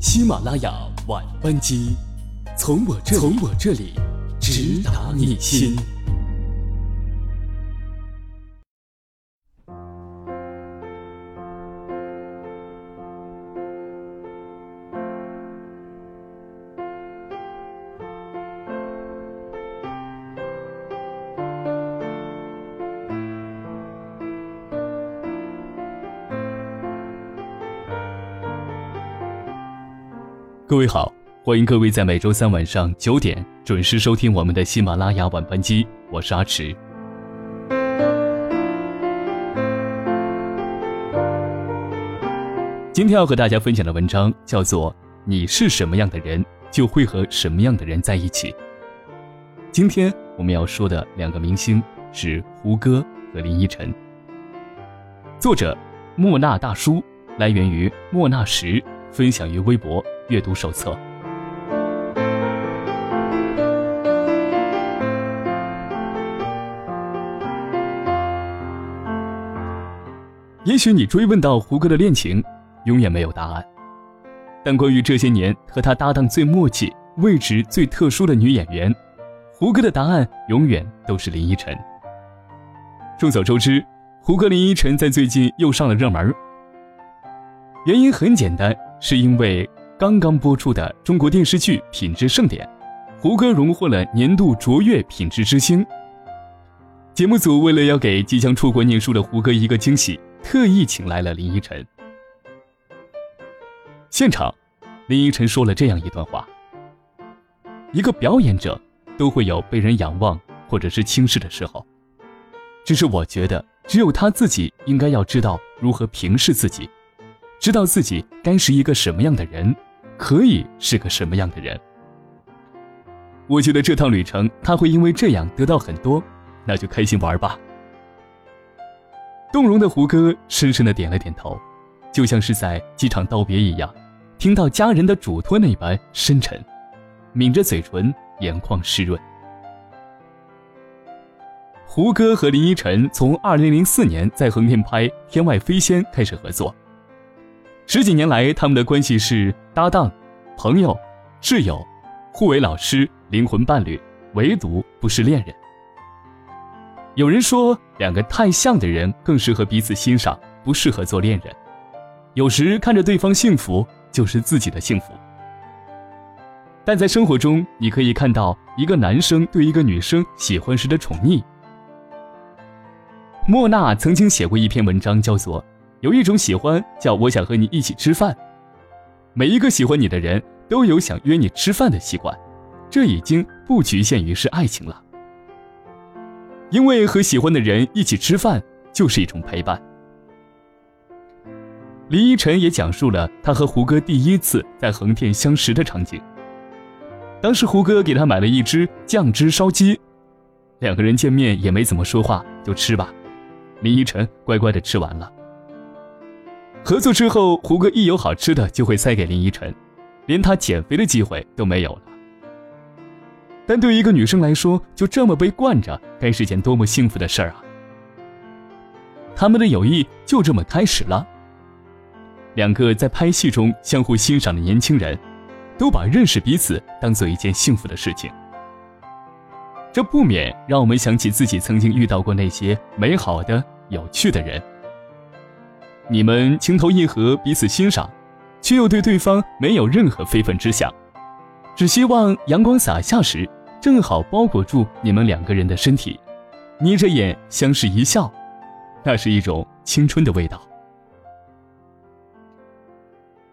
喜马拉雅晚班机，从我这从我这里直达你心。各位好，欢迎各位在每周三晚上九点准时收听我们的喜马拉雅晚班机，我是阿迟。今天要和大家分享的文章叫做《你是什么样的人，就会和什么样的人在一起》。今天我们要说的两个明星是胡歌和林依晨。作者莫那大叔，来源于莫那时，分享于微博。阅读手册。也许你追问到胡歌的恋情，永远没有答案。但关于这些年和他搭档最默契、位置最特殊的女演员，胡歌的答案永远都是林依晨。众所周知，胡歌、林依晨在最近又上了热门。原因很简单，是因为。刚刚播出的中国电视剧品质盛典，胡歌荣获了年度卓越品质之星。节目组为了要给即将出国念书的胡歌一个惊喜，特意请来了林依晨。现场，林依晨说了这样一段话：一个表演者都会有被人仰望或者是轻视的时候，只是我觉得只有他自己应该要知道如何平视自己，知道自己该是一个什么样的人。可以是个什么样的人？我觉得这趟旅程他会因为这样得到很多，那就开心玩吧。动容的胡歌深深的点了点头，就像是在机场道别一样，听到家人的嘱托那般深沉，抿着嘴唇，眼眶湿润。胡歌和林依晨从二零零四年在横店拍《天外飞仙》开始合作。十几年来，他们的关系是搭档、朋友、挚友、互为老师、灵魂伴侣，唯独不是恋人。有人说，两个太像的人更适合彼此欣赏，不适合做恋人。有时看着对方幸福，就是自己的幸福。但在生活中，你可以看到一个男生对一个女生喜欢时的宠溺。莫娜曾经写过一篇文章，叫做。有一种喜欢叫我想和你一起吃饭，每一个喜欢你的人都有想约你吃饭的习惯，这已经不局限于是爱情了。因为和喜欢的人一起吃饭就是一种陪伴。林依晨也讲述了他和胡歌第一次在横店相识的场景。当时胡歌给他买了一只酱汁烧鸡，两个人见面也没怎么说话，就吃吧。林依晨乖乖的吃完了。合作之后，胡歌一有好吃的就会塞给林依晨，连他减肥的机会都没有了。但对于一个女生来说，就这么被惯着，该是件多么幸福的事儿啊！他们的友谊就这么开始了。两个在拍戏中相互欣赏的年轻人，都把认识彼此当做一件幸福的事情。这不免让我们想起自己曾经遇到过那些美好的、有趣的人。你们情投意合，彼此欣赏，却又对对方没有任何非分之想，只希望阳光洒下时，正好包裹住你们两个人的身体，眯着眼相视一笑，那是一种青春的味道。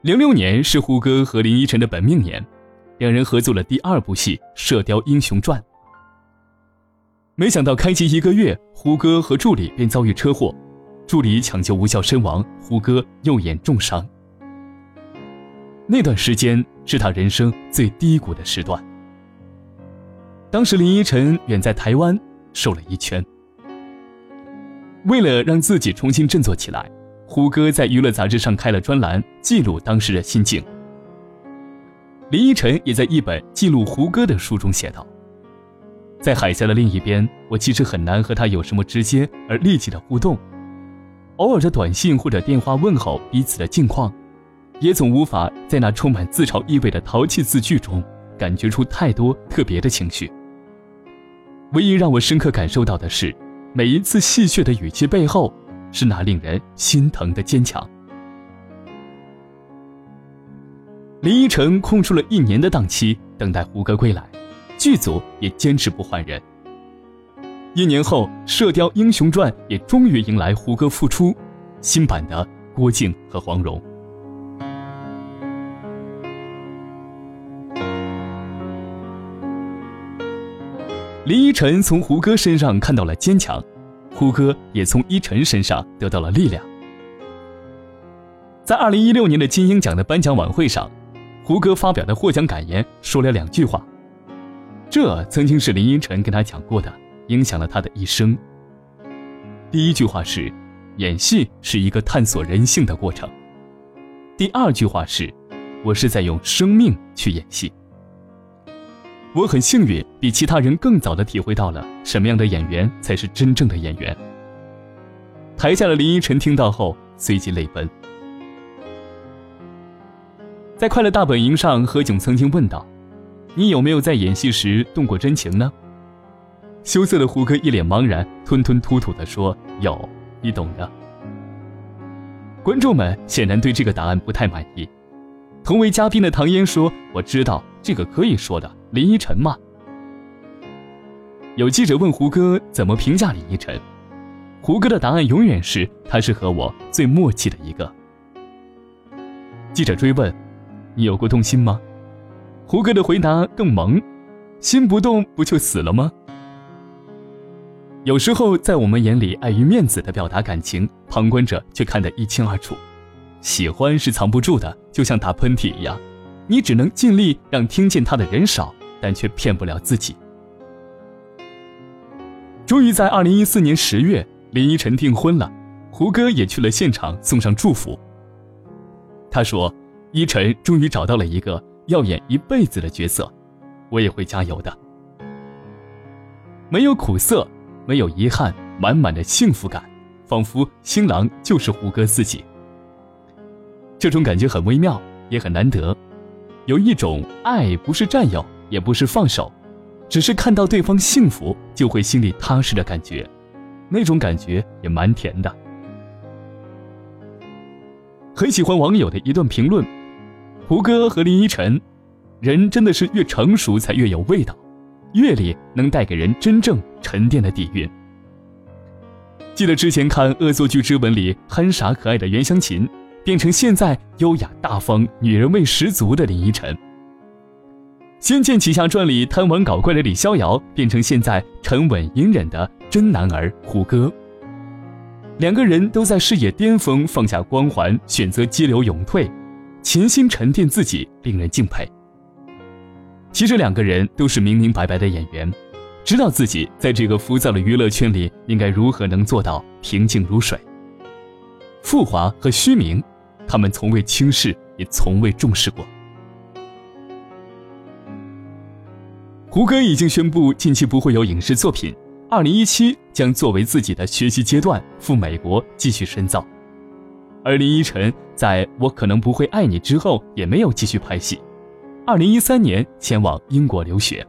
零六年是胡歌和林依晨的本命年，两人合作了第二部戏《射雕英雄传》，没想到开机一个月，胡歌和助理便遭遇车祸。助理抢救无效身亡，胡歌右眼重伤。那段时间是他人生最低谷的时段。当时林依晨远在台湾，瘦了一圈。为了让自己重新振作起来，胡歌在娱乐杂志上开了专栏，记录当时的心境。林依晨也在一本记录胡歌的书中写道：“在海峡的另一边，我其实很难和他有什么直接而立即的互动。”偶尔的短信或者电话问候彼此的近况，也总无法在那充满自嘲意味的淘气字句中感觉出太多特别的情绪。唯一让我深刻感受到的是，每一次戏谑的语气背后，是那令人心疼的坚强。林依晨空出了一年的档期，等待胡歌归来，剧组也坚持不换人。一年后，《射雕英雄传》也终于迎来胡歌复出，新版的郭靖和黄蓉。林依晨从胡歌身上看到了坚强，胡歌也从依晨身上得到了力量。在二零一六年的金鹰奖的颁奖晚会上，胡歌发表的获奖感言说了两句话，这曾经是林依晨跟他讲过的，影响了他的一生。第一句话是，演戏是一个探索人性的过程；第二句话是，我是在用生命去演戏。我很幸运，比其他人更早的体会到了什么样的演员才是真正的演员。台下的林依晨听到后随即泪奔。在《快乐大本营》上，何炅曾经问道：“你有没有在演戏时动过真情呢？”羞涩的胡歌一脸茫然，吞吞吐吐地说：“有，你懂的。”观众们显然对这个答案不太满意。同为嘉宾的唐嫣说：“我知道这个可以说的。”林依晨吗？有记者问胡歌怎么评价林依晨，胡歌的答案永远是他是和我最默契的一个。记者追问：“你有过动心吗？”胡歌的回答更萌：“心不动不就死了吗？”有时候在我们眼里碍于面子的表达感情，旁观者却看得一清二楚。喜欢是藏不住的，就像打喷嚏一样。你只能尽力让听见他的人少，但却骗不了自己。终于在二零一四年十月，林依晨订婚了，胡歌也去了现场送上祝福。他说：“依晨终于找到了一个要演一辈子的角色，我也会加油的。没有苦涩，没有遗憾，满满的幸福感，仿佛新郎就是胡歌自己。这种感觉很微妙，也很难得。”有一种爱，不是占有，也不是放手，只是看到对方幸福，就会心里踏实的感觉，那种感觉也蛮甜的。很喜欢网友的一段评论：胡歌和林依晨，人真的是越成熟才越有味道，阅历能带给人真正沉淀的底蕴。记得之前看《恶作剧之吻》里憨傻可爱的袁湘琴。变成现在优雅大方、女人味十足的林依晨，《仙剑奇侠传》里贪玩搞怪的李逍遥，变成现在沉稳隐忍的真男儿胡歌。两个人都在事业巅峰放下光环，选择激流勇退，潜心沉淀自己，令人敬佩。其实两个人都是明明白白的演员，知道自己在这个浮躁的娱乐圈里应该如何能做到平静如水。富华和虚名。他们从未轻视，也从未重视过。胡歌已经宣布近期不会有影视作品，二零一七将作为自己的学习阶段赴美国继续深造。而林依晨在我可能不会爱你之后也没有继续拍戏，二零一三年前往英国留学。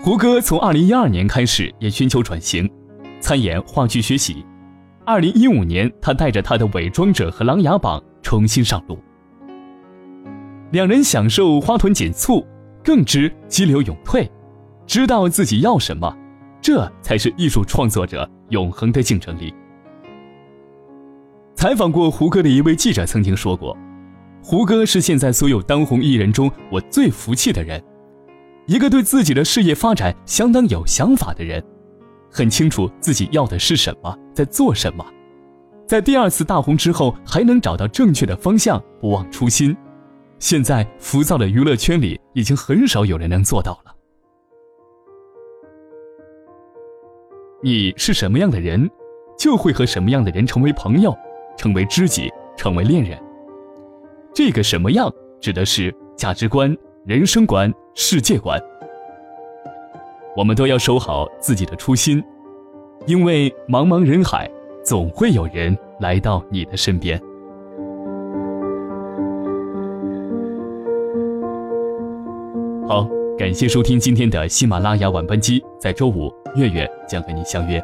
胡歌从二零一二年开始也寻求转型，参演话剧学习。二零一五年，他带着他的《伪装者》和《琅琊榜》重新上路。两人享受花团锦簇，更知激流勇退，知道自己要什么，这才是艺术创作者永恒的竞争力。采访过胡歌的一位记者曾经说过：“胡歌是现在所有当红艺人中我最服气的人，一个对自己的事业发展相当有想法的人。”很清楚自己要的是什么，在做什么，在第二次大红之后还能找到正确的方向，不忘初心。现在浮躁的娱乐圈里，已经很少有人能做到了。你是什么样的人，就会和什么样的人成为朋友，成为知己，成为恋人。这个什么样，指的是价值观、人生观世界观。我们都要守好自己的初心因为茫茫人海总会有人来到你的身边。好感谢收听今天的喜马拉雅晚班机在周五月月将和你相约。